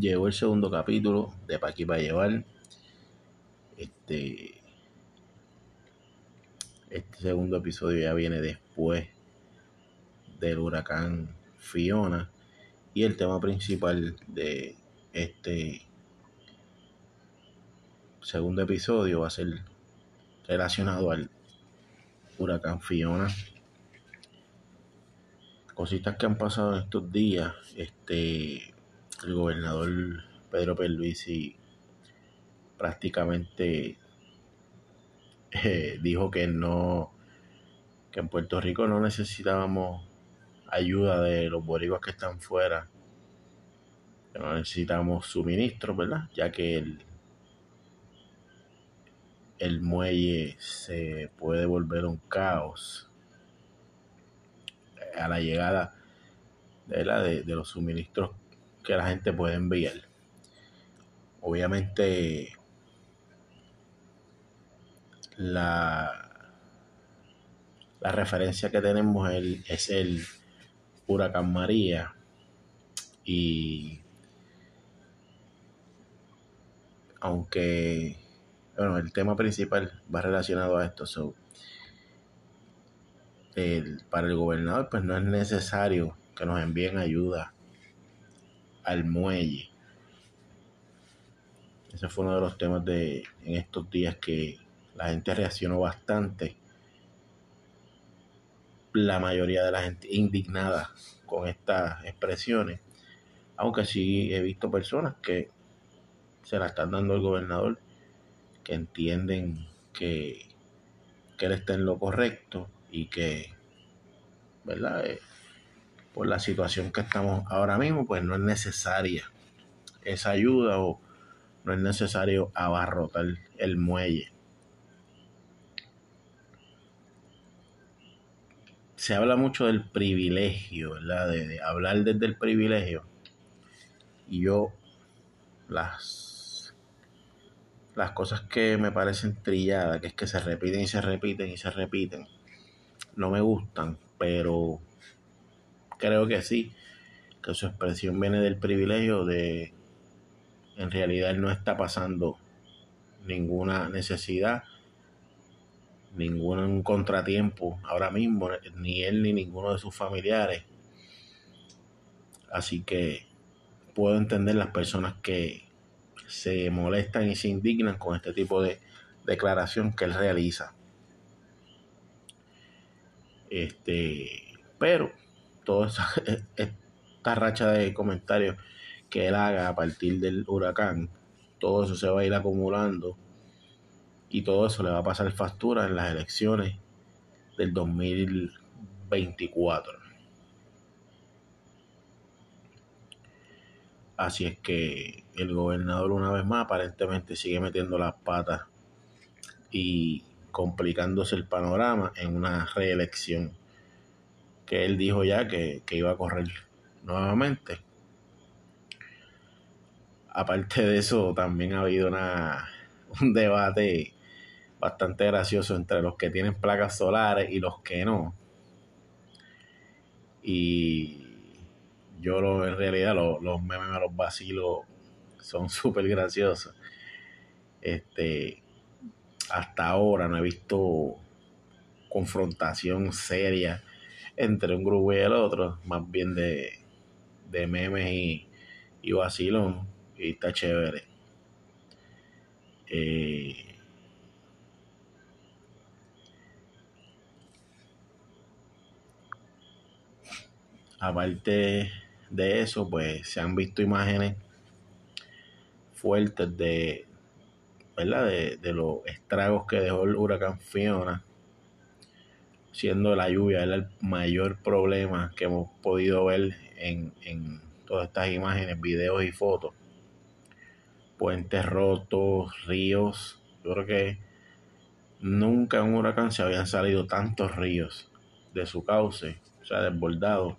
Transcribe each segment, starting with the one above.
llegó el segundo capítulo de Pa' aquí para llevar. Este, este segundo episodio ya viene después del huracán Fiona. Y el tema principal de este segundo episodio va a ser relacionado al huracán Fiona. Cositas que han pasado en estos días. Este el gobernador Pedro Perluisi prácticamente eh, dijo que no que en Puerto Rico no necesitábamos ayuda de los boricuas que están fuera que no necesitamos suministros verdad ya que el el muelle se puede volver un caos a la llegada de, la, de los suministros que la gente puede enviar. Obviamente la, la referencia que tenemos es el huracán María y aunque bueno, el tema principal va relacionado a esto. para el gobernador, pues no es necesario que nos envíen ayuda al muelle. Ese fue uno de los temas de en estos días que la gente reaccionó bastante. La mayoría de la gente indignada con estas expresiones. Aunque sí he visto personas que se la están dando al gobernador, que entienden que, que él está en lo correcto y que, ¿verdad? Por la situación que estamos ahora mismo, pues no es necesaria esa ayuda o no es necesario abarrotar el muelle. Se habla mucho del privilegio, ¿verdad? De, hablar desde el privilegio. Y yo las, las cosas que me parecen trilladas, que es que se repiten y se repiten y se repiten, no me gustan, pero creo que sí, que su expresión viene del privilegio de, en realidad él no está pasando ninguna necesidad, ningún contratiempo ahora mismo, ni él ni ninguno de sus familiares. Así que puedo entender las personas que se molestan y se indignan con este tipo de declaración que él realiza. Este, pero toda esta racha de comentarios que él haga a partir del huracán, todo eso se va a ir acumulando y todo eso le va a pasar factura en las elecciones del 2024. Así es que el gobernador una vez más aparentemente sigue metiendo las patas y complicándose el panorama en una reelección que él dijo ya que, iba a correr nuevamente. Aparte de eso, también ha habido una, un debate bastante gracioso entre los que tienen placas solares y los que no. Y yo lo, en realidad los memes a los vacilos son súper graciosos. Este, hasta ahora no he visto confrontación seria entre un grupo y el otro, más bien de, de memes y, y vacilón, y está chévere. Eh, aparte de eso, pues se han visto imágenes fuertes de, ¿verdad? De, de los estragos que dejó el huracán Fiona siendo la lluvia el mayor problema que hemos podido ver en, todas estas imágenes, videos y fotos. Puentes rotos, ríos. Yo creo que nunca en un huracán se habían salido tantos ríos de su cauce, o sea, desbordados,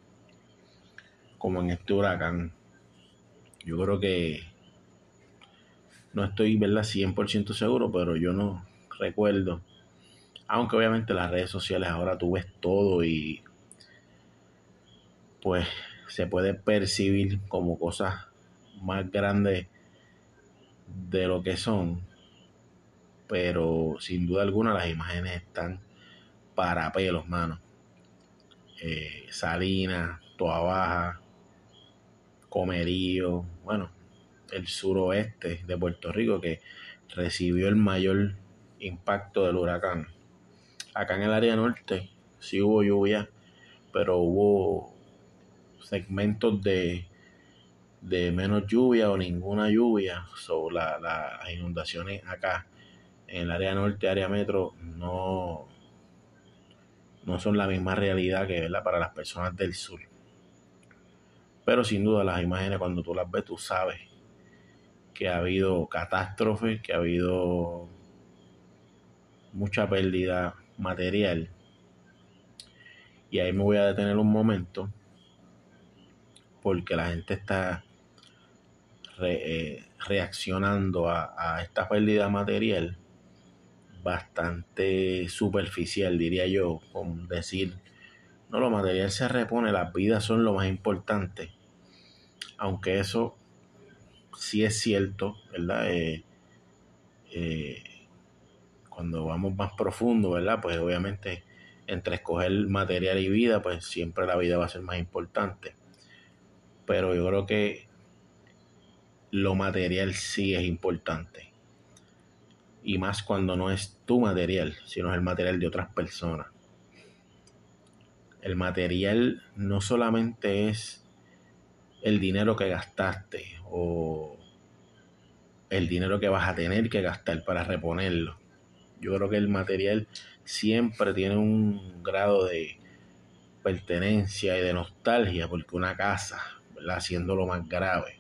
como en este huracán. Yo creo que no estoy, ¿verdad? 100% seguro, pero yo no recuerdo aunque obviamente las redes sociales ahora tú ves todo y pues se puede percibir como cosas más grandes de lo que son, pero sin duda alguna las imágenes están para pelos, mano. Eh, Salinas, Toa Baja, Comerío, bueno, el suroeste de Puerto Rico que recibió el mayor impacto del huracán. Acá en el área norte sí hubo lluvia, pero hubo segmentos de, de menos lluvia o ninguna lluvia sobre las inundaciones acá en el área norte, área metro, no, no son la misma realidad que ¿verdad? para las personas del sur. Pero sin duda las imágenes cuando tú las ves, tú sabes que ha habido catástrofes, que ha habido mucha pérdida material. Y ahí me voy a detener un momento porque la gente está eh, reaccionando a, esta pérdida material bastante superficial, diría yo, con decir, no, lo material se repone, las vidas son lo más importante. Aunque eso sí es cierto, ¿verdad? Eh, eh, cuando vamos más profundo, ¿verdad? Pues obviamente entre escoger material y vida, pues siempre la vida va a ser más importante. Pero yo creo que lo material sí es importante. Y más cuando no es tu material, sino es el material de otras personas. El material no solamente es el dinero que gastaste o el dinero que vas a tener que gastar para reponerlo. Yo creo que el material siempre tiene un grado de pertenencia y de nostalgia, porque una casa, haciendo lo más grave,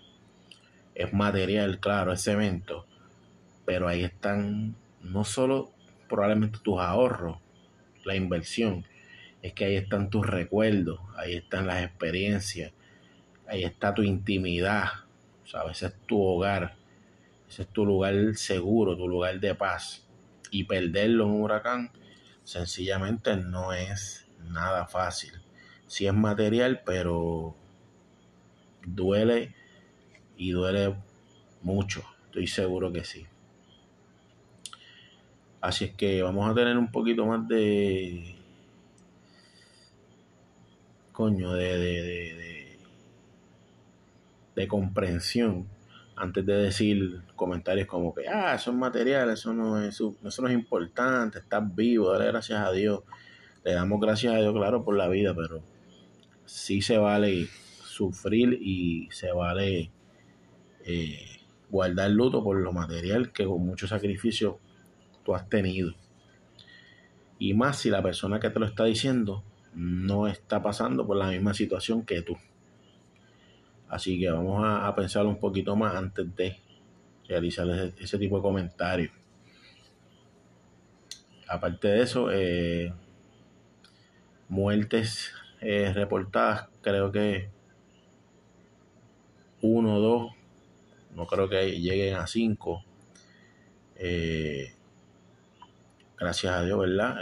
es material, claro, es cemento, pero ahí están no solo probablemente tus ahorros, la inversión, es que ahí están tus recuerdos, ahí están las experiencias, ahí está tu intimidad, ¿sabes? Ese es tu hogar, ese es tu lugar seguro, tu lugar de paz. Y perderlo en un huracán sencillamente no es nada fácil. Sí es material, pero duele y duele mucho, estoy seguro que sí. Así es que vamos a tener un poquito más de... Coño, de, de, de, de, comprensión antes de decir comentarios como que, ah, eso es material, eso no es, eso no es importante, estás vivo, dale gracias a Dios. Le damos gracias a Dios, claro, por la vida, pero sí se vale sufrir y se vale eh, guardar luto por lo material que con mucho sacrificio tú has tenido. Y más si la persona que te lo está diciendo no está pasando por la misma situación que tú. Así que vamos a, pensar un poquito más antes de realizar ese, tipo de comentarios. Aparte de eso, eh, muertes eh, reportadas, creo que uno dos, no creo que lleguen a cinco. Eh, gracias a Dios, ¿verdad?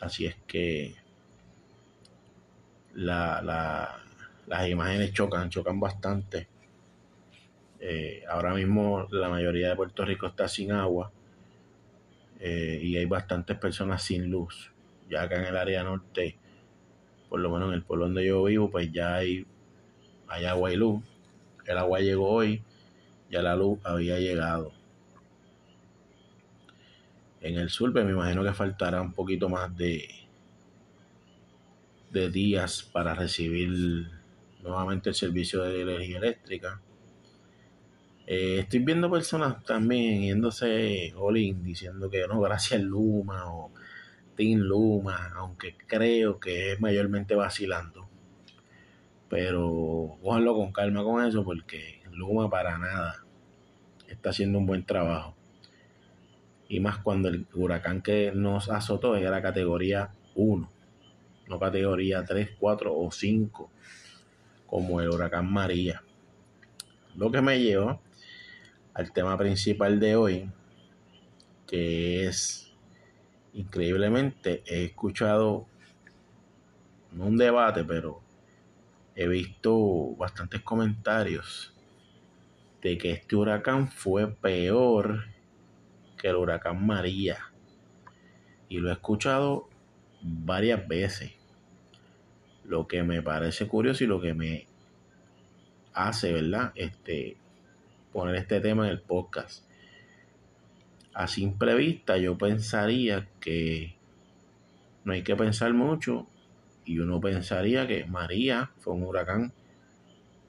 Así es que la, las imágenes chocan, chocan bastante. Eh, ahora mismo la mayoría de Puerto Rico está sin agua y hay bastantes personas sin luz. Ya acá en el área norte por lo menos en el pueblo donde yo vivo, pues ya hay, hay agua y luz. El agua llegó hoy, ya la luz había llegado. En el sur, pues me imagino que faltará un poquito más de, de días para recibir nuevamente el servicio de energía eléctrica. Eh, estoy viendo personas también yéndose all diciendo que no, gracias Luma o Team Luma, aunque creo que es mayormente vacilando. Pero cójanlo con calma con eso porque Luma para nada está haciendo un buen trabajo. Y más cuando el huracán que nos azotó era categoría 1, no categoría 3, 4 o 5, como el huracán María. Lo que me lleva al tema principal de hoy, que es increíblemente he escuchado, no un debate, pero he visto bastantes comentarios de que este huracán fue peor que el huracán María. Y lo he escuchado varias veces. Lo que me parece curioso y lo que me hace, ¿verdad? Este, poner este tema en el podcast. A simple vista yo pensaría que no hay que pensar mucho y uno pensaría que María fue un huracán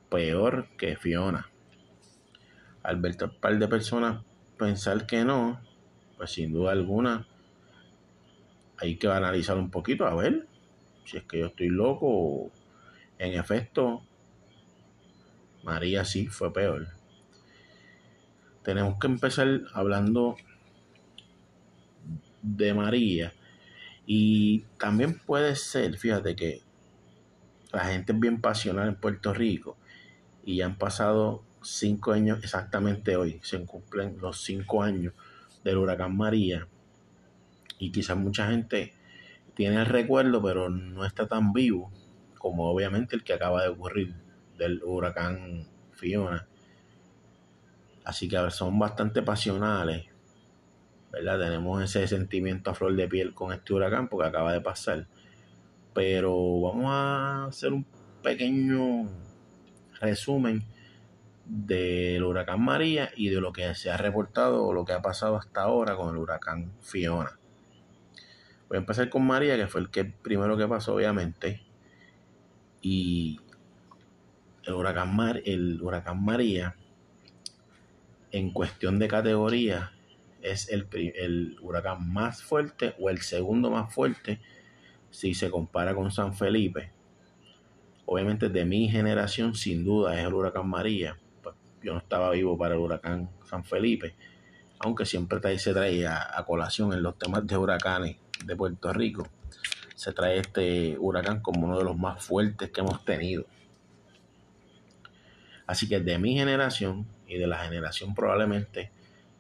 peor que Fiona. Al ver un par de personas pensar que no, pues sin duda alguna hay que analizar un poquito a ver si es que yo estoy loco en efecto María sí fue peor. Tenemos que empezar hablando de María y también puede ser, fíjate que la gente es bien pasional en Puerto Rico y ya han pasado cinco años exactamente hoy, se cumplen los cinco años del huracán María y quizás mucha gente tiene el recuerdo pero no está tan vivo como obviamente el que acaba de ocurrir del huracán Fiona. Así que son bastante pasionales, ¿verdad? Tenemos ese sentimiento a flor de piel con este huracán porque acaba de pasar. Pero vamos a hacer un pequeño resumen del huracán María y de lo que se ha reportado o lo que ha pasado hasta ahora con el huracán Fiona. Voy a empezar con María, que fue el que primero que pasó, obviamente. Y el huracán, Mar, el huracán María, en cuestión de categoría, es el, el huracán más fuerte o el segundo más fuerte si se compara con San Felipe. Obviamente de mi generación sin duda es el huracán María. Pues, yo no estaba vivo para el huracán San Felipe, aunque siempre se traía a colación en los temas de huracanes de Puerto Rico. Se trae este huracán como uno de los más fuertes que hemos tenido. Así que de mi generación y de la generación probablemente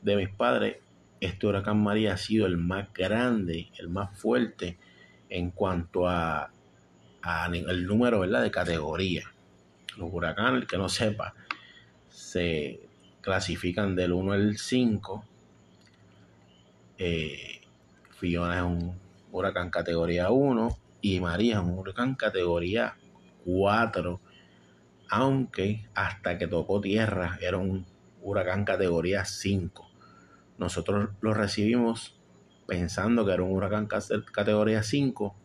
de mis padres, este huracán María ha sido el más grande, el más fuerte en cuanto a, el número ¿verdad? de categoría. Los huracanes, el que no sepa, se clasifican del 1 al 5. Eh, Fiona es un huracán categoría 1 y María es un huracán categoría 4 aunque hasta que tocó tierra era un huracán categoría 5. Nosotros lo recibimos pensando que era un huracán categoría 5,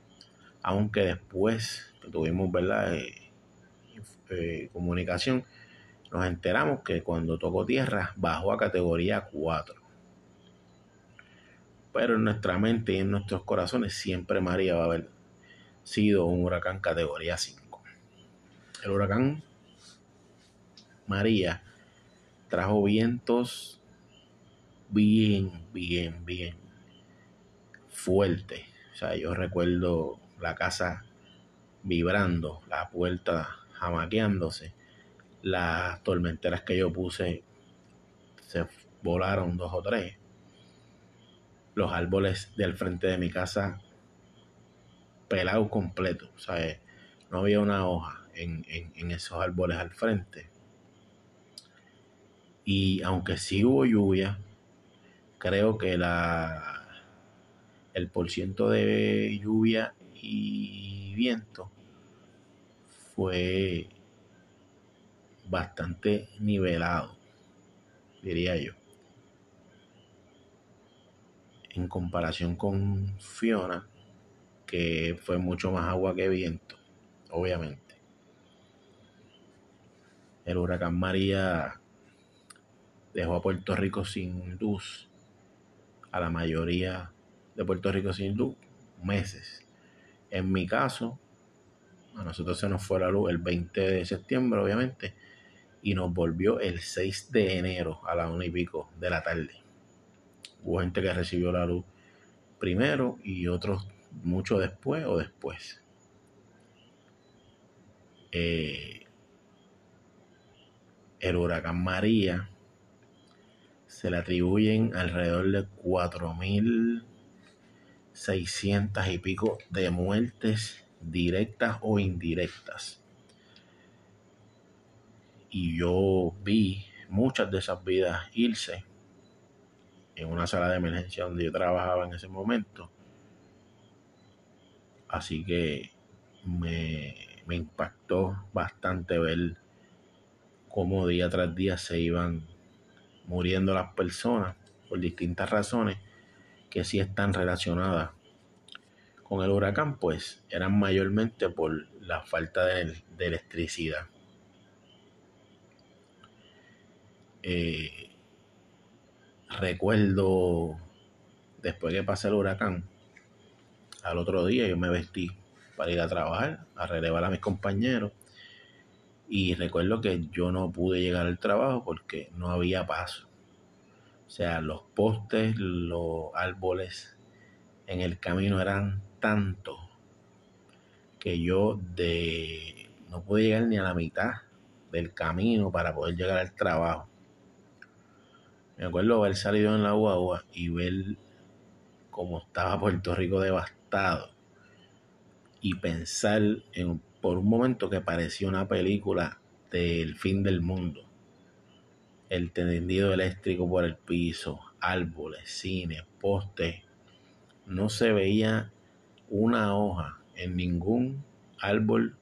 aunque después que tuvimos ¿verdad? Eh, eh, comunicación, nos enteramos que cuando tocó tierra bajó a categoría 4. Pero en nuestra mente y en nuestros corazones siempre María va a haber sido un huracán categoría 5. El huracán María trajo vientos bien, bien, bien fuertes. O sea, yo recuerdo la casa vibrando, la puerta jamaqueándose, las tormenteras que yo puse se volaron dos o tres. Los árboles del frente de mi casa pelados completos, o sea, no había una hoja en, en esos árboles al frente. Y aunque sí hubo lluvia, creo que la el porciento de lluvia y viento fue bastante nivelado, diría yo. En comparación con Fiona, que fue mucho más agua que viento, obviamente. El huracán María dejó a Puerto Rico sin luz, a la mayoría de Puerto Rico sin luz, meses. En mi caso, a nosotros se nos fue la luz el 20 de septiembre, obviamente, y nos volvió el 6 de enero a la una y pico de la tarde. Hubo gente que recibió la luz primero y otros mucho después o después. Eh, el huracán María se le atribuyen alrededor de 4.600 y pico de muertes directas o indirectas. y yo vi muchas de esas vidas irse en una sala de emergencia donde yo trabajaba en ese momento. Así que me, me impactó bastante ver cómo día tras día se iban muriendo las personas por distintas razones que sí están relacionadas con el huracán, pues eran mayormente por la falta de, electricidad. Eh, recuerdo después que pasé el huracán, al otro día yo me vestí para ir a trabajar, a relevar a mis compañeros. Y recuerdo que yo no pude llegar al trabajo porque no había paso. O sea, los postes, los árboles en el camino eran tantos que yo de no pude llegar ni a la mitad del camino para poder llegar al trabajo. Me acuerdo haber salido en la guagua y ver cómo estaba Puerto Rico devastado y pensar en, por un momento que parecía una película del fin del mundo. El tendido eléctrico por el piso, árboles, cine, postes. No se veía una hoja en ningún árbol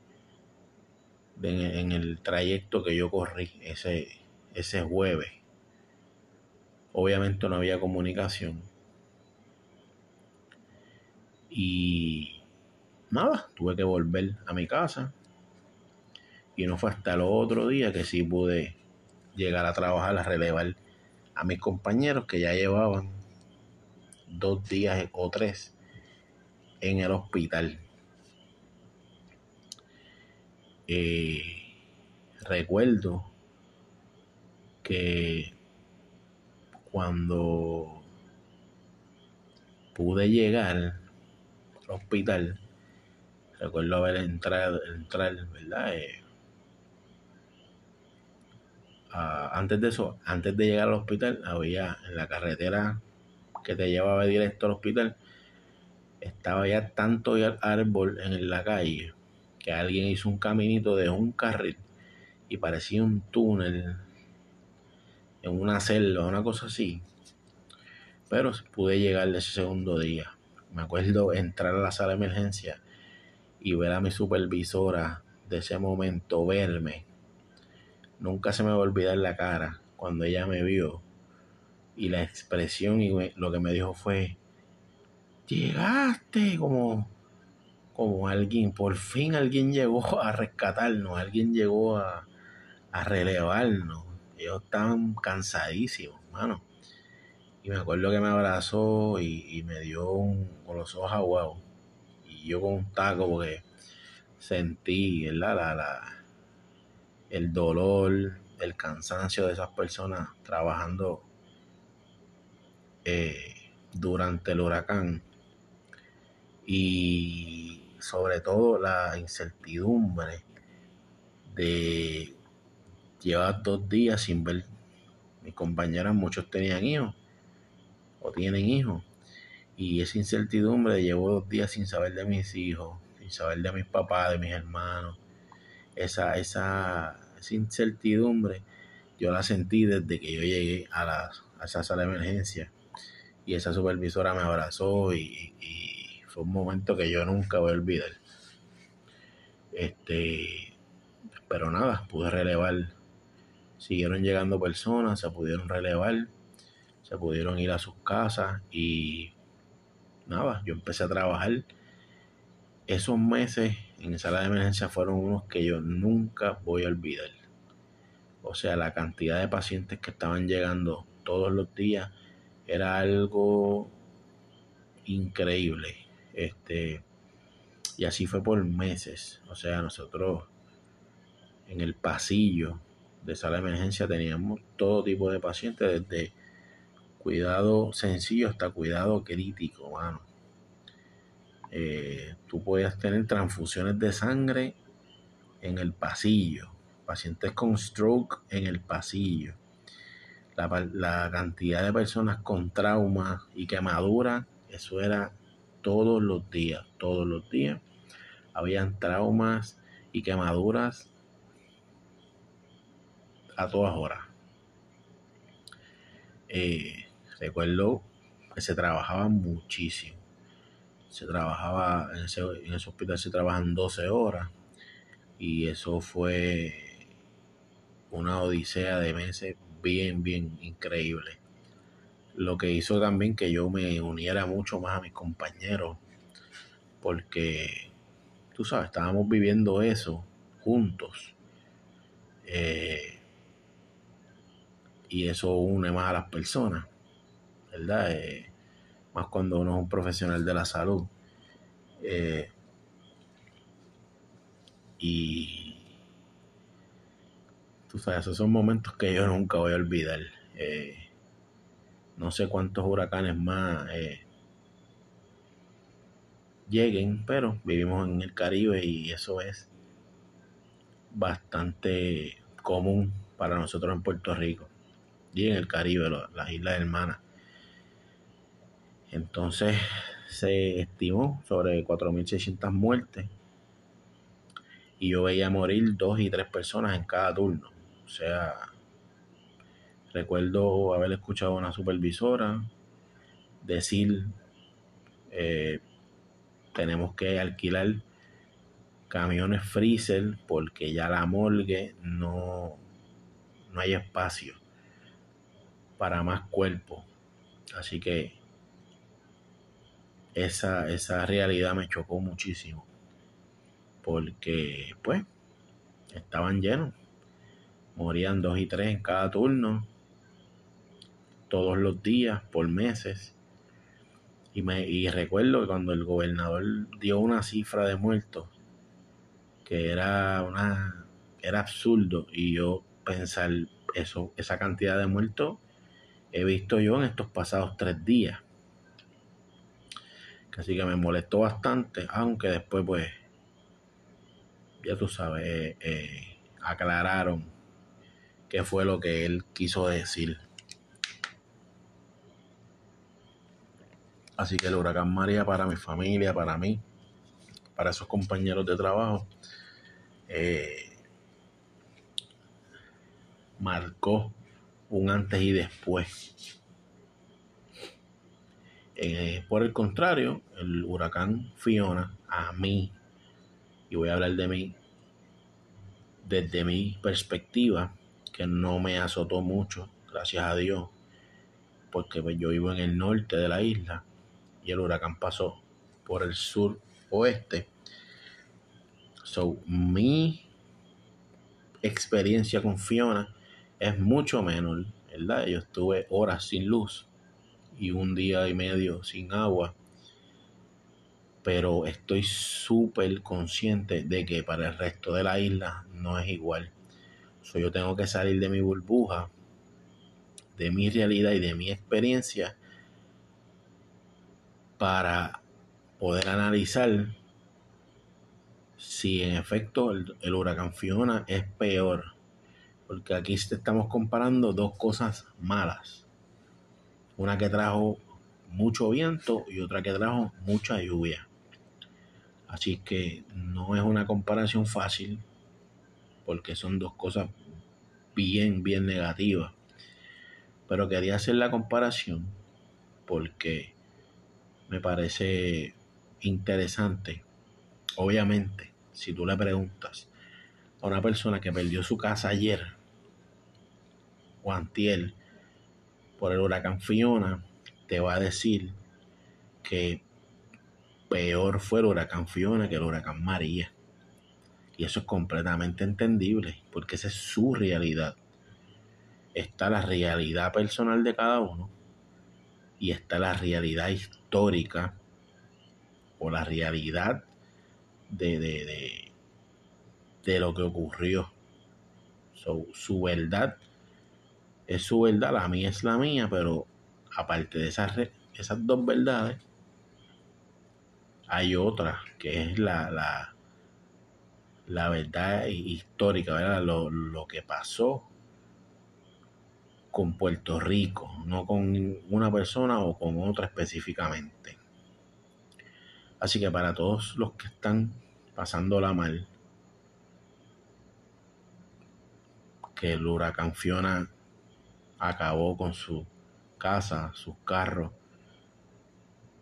en el trayecto que yo corrí ese, ese jueves. Obviamente no había comunicación. Y nada, tuve que volver a mi casa. Y no fue hasta el otro día que sí pude llegar a trabajar, a relevar a mis compañeros que ya llevaban dos días o tres en el hospital. Eh, recuerdo que cuando pude llegar al hospital, recuerdo haber entrado, entrar, ¿verdad? Eh, antes de eso, antes de llegar al hospital, había en la carretera que te llevaba directo al hospital, estaba ya tanto árbol en la calle que alguien hizo un caminito de un carril y parecía un túnel en una celda, una cosa así. Pero pude llegar ese segundo día. Me acuerdo entrar a la sala de emergencia y ver a mi supervisora de ese momento verme. Nunca se me va a olvidar la cara cuando ella me vio y la expresión y lo que me dijo fue, llegaste como, como alguien, por fin alguien llegó a rescatarnos, alguien llegó a, a relevarnos. Ellos estaban cansadísimos, hermano. Y me acuerdo que me abrazó y, me dio un, con los ojos aguados. Yo con un taco porque sentí La, la, el dolor, el cansancio de esas personas trabajando eh, durante el huracán. Y sobre todo la incertidumbre de llevar dos días sin ver mis compañeras muchos tenían hijos o tienen hijos y esa incertidumbre llevo dos días sin saber de mis hijos, sin saber de mis papás, de mis hermanos. Esa, esa, incertidumbre yo la sentí desde que yo llegué a, la, a esa sala de emergencia. Y esa supervisora me abrazó y, fue un momento que yo nunca voy a olvidar. Este, pero nada, pude relevar. Siguieron llegando personas, se pudieron relevar, se pudieron ir a sus casas y nada, yo empecé a trabajar. Esos meses en sala de emergencia fueron unos que yo nunca voy a olvidar. O sea, la cantidad de pacientes que estaban llegando todos los días era algo increíble. Este, y así fue por meses. O sea, nosotros en el pasillo de sala de emergencia teníamos todo tipo de pacientes, desde cuidado sencillo hasta cuidado crítico, mano. Eh, tú podías tener transfusiones de sangre en el pasillo, pacientes con stroke en el pasillo, la, cantidad de personas con trauma y quemaduras, eso era todos los días, todos los días. Habían traumas y quemaduras a todas horas. Eh, recuerdo que se trabajaba muchísimo. Se trabajaba, en ese, en ese hospital se trabajan 12 horas y eso fue una odisea de meses bien, bien increíble. Lo que hizo también que yo me uniera mucho más a mis compañeros, porque, tú sabes, estábamos viviendo eso juntos. Eh, y eso une más a las personas, ¿verdad? Eh, más cuando uno es un profesional de la salud. Eh, y tú sabes, esos son momentos que yo nunca voy a olvidar. Eh, no sé cuántos huracanes más lleguen, pero vivimos en el Caribe y eso es bastante común para nosotros en Puerto Rico y en el Caribe, las Islas Hermanas. Entonces se estimó sobre 4.600 muertes y yo veía morir dos y tres personas en cada turno. O sea, recuerdo haber escuchado a una supervisora decir, eh, tenemos que alquilar camiones freezer porque ya la morgue no, no hay espacio para más cuerpos. Así que esa, esa realidad me chocó muchísimo. Porque, pues, estaban llenos. Morían dos y tres en cada turno. Todos los días, por meses. Y, me, y recuerdo que cuando el gobernador dio una cifra de muertos, que era una era absurdo, y yo pensar eso, esa cantidad de muertos he visto yo en estos pasados tres días. Así que me molestó bastante, aunque después pues, ya tú sabes, eh, eh, aclararon qué fue lo que él quiso decir. Así que el huracán María para mi familia, para mí, para esos compañeros de trabajo, eh, marcó un antes y después. Eh, por el contrario, el huracán Fiona, a mí, y voy a hablar de mí, desde mi perspectiva, que no me azotó mucho, gracias a Dios, porque pues, yo vivo en el norte de la isla y el huracán pasó por el sur oeste. So, mi experiencia con Fiona es mucho menor, ¿verdad? Yo estuve horas sin luz y un día y medio sin agua, pero estoy súper consciente de que para el resto de la isla no es igual. So, yo tengo que salir de mi burbuja, de mi realidad y de mi experiencia para poder analizar si en efecto el, el huracán Fiona es peor porque aquí estamos comparando dos cosas malas. Una que trajo mucho viento y otra que trajo mucha lluvia. Así que no es una comparación fácil porque son dos cosas bien, bien negativas. Pero quería hacer la comparación porque me parece interesante. Obviamente, si tú le preguntas a una persona que perdió su casa ayer, Antiel por el huracán Fiona, te va a decir que peor fue el huracán Fiona que el huracán María. Y eso es completamente entendible, porque esa es su realidad. Está la realidad personal de cada uno y está la realidad histórica o la realidad de, de, de, lo que ocurrió. su verdad es su verdad, la mía es la mía, pero aparte de esas, esas dos verdades, hay otra que es la, la, la verdad histórica, ¿verdad? Lo, lo que pasó con Puerto Rico, no con una persona o con otra específicamente. Así que para todos los que están pasándola mal, que el huracán Fiona acabó con su casa, sus carros,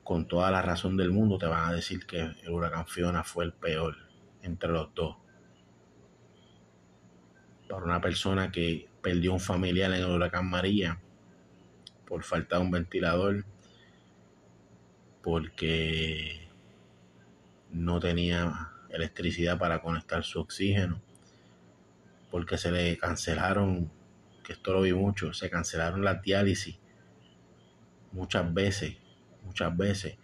con toda la razón del mundo te van a decir que el huracán Fiona fue el peor entre los dos. Para una persona que perdió un familiar en el huracán María por falta de un ventilador, porque no tenía electricidad para conectar su oxígeno, porque se le cancelaron, que esto lo vi mucho, se cancelaron las diálisis muchas veces, muchas veces,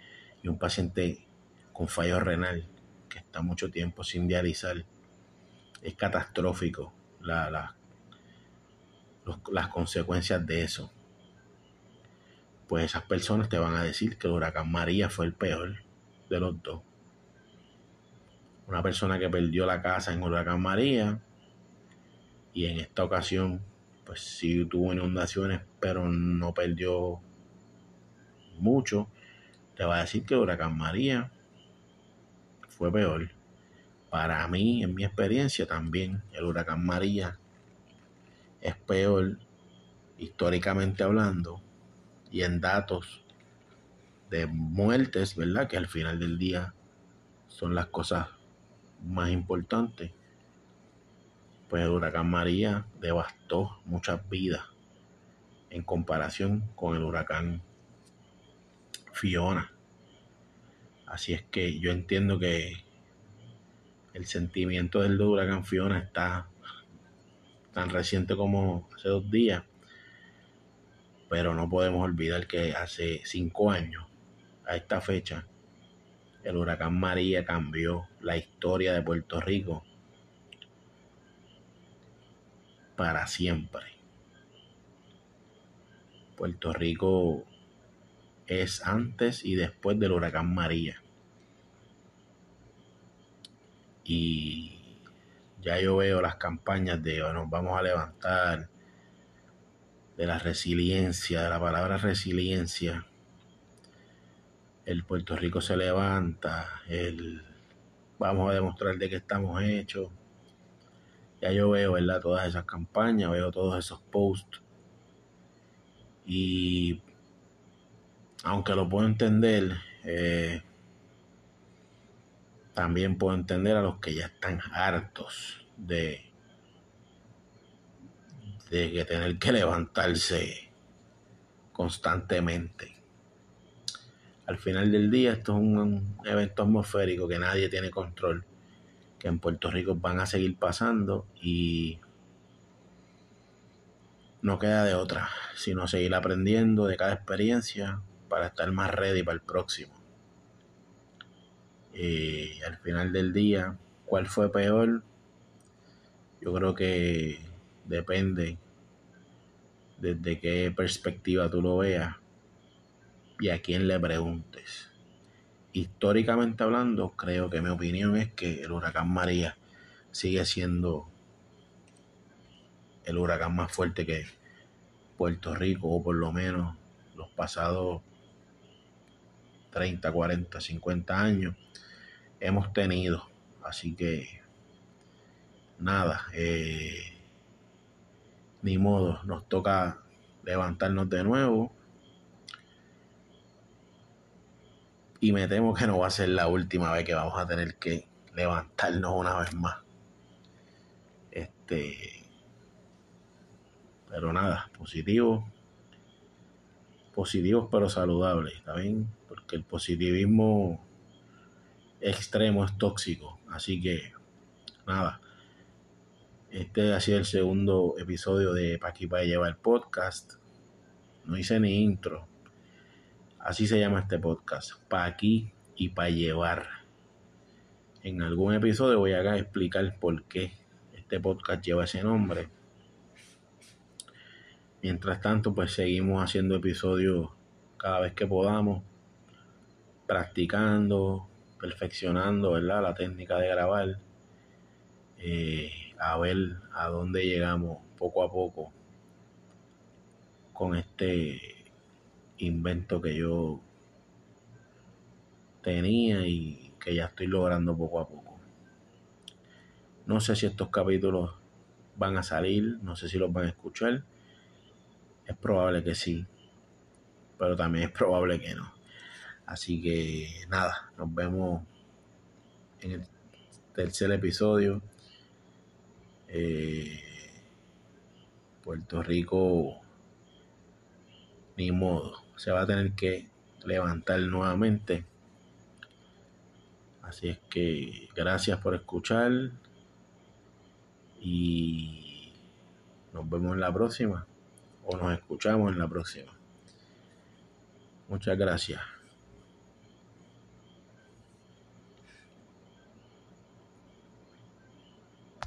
y un paciente con fallo renal que está mucho tiempo sin dializar, es catastrófico la, las consecuencias de eso. Pues esas personas te van a decir que el huracán María fue el peor de los dos. Una persona que perdió la casa en huracán María y en esta ocasión pues sí tuvo inundaciones pero no perdió mucho, te va a decir que huracán María fue peor. Para mí, en mi experiencia también, el huracán María es peor históricamente hablando y en datos de muertes, ¿verdad? Que al final del día son las cosas más importantes. Pues el huracán María devastó muchas vidas en comparación con el huracán Fiona. Así es que yo entiendo que el sentimiento del huracán Fiona está tan reciente como hace dos días. Pero no podemos olvidar que hace cinco años, a esta fecha, el huracán María cambió la historia de Puerto Rico para siempre. Puerto Rico es antes y después del huracán María. Y ya yo veo las campañas de nos vamos a levantar, de la resiliencia, de la palabra resiliencia. El Puerto Rico se levanta, el vamos a demostrar de qué estamos hechos. Ya yo veo, ¿verdad? Todas esas campañas, veo todos esos posts. Y aunque lo puedo entender, eh, también puedo entender a los que ya están hartos de, de tener que levantarse constantemente. Al final del día esto es un evento atmosférico que nadie tiene control, que en Puerto Rico van a seguir pasando y no queda de otra, sino seguir aprendiendo de cada experiencia, para estar más ready para el próximo. Y al final del día, ¿cuál fue peor? Yo creo que depende desde qué perspectiva tú lo veas y a quién le preguntes. Históricamente hablando, creo que mi opinión es que el huracán María sigue siendo el huracán más fuerte que Puerto Rico, o por lo menos los pasados 30, 40, 50 años hemos tenido. Así que nada, eh, ni modo, nos toca levantarnos de nuevo. Y me temo que no va a ser la última vez que vamos a tener que levantarnos una vez más. Este. Pero nada, positivo. Positivos pero saludables, ¿está bien? Porque el positivismo extremo es tóxico. Así que, nada. Este ha sido el segundo episodio de Pa' para llevar el podcast. No hice ni intro. Así se llama este podcast. Pa' aquí y para llevar. En algún episodio voy a explicar por qué este podcast lleva ese nombre. Mientras tanto, pues seguimos haciendo episodios cada vez que podamos practicando, perfeccionando, ¿verdad? La técnica de grabar, eh, a ver a dónde llegamos poco a poco con este invento que yo tenía y que ya estoy logrando poco a poco. No sé si estos capítulos van a salir, no sé si los van a escuchar. Es probable que sí, pero también es probable que no. Así que nada, nos vemos en el tercer episodio. Eh, Puerto Rico, ni modo, se va a tener que levantar nuevamente. Así es que gracias por escuchar y nos vemos en la próxima o nos escuchamos en la próxima. Muchas gracias.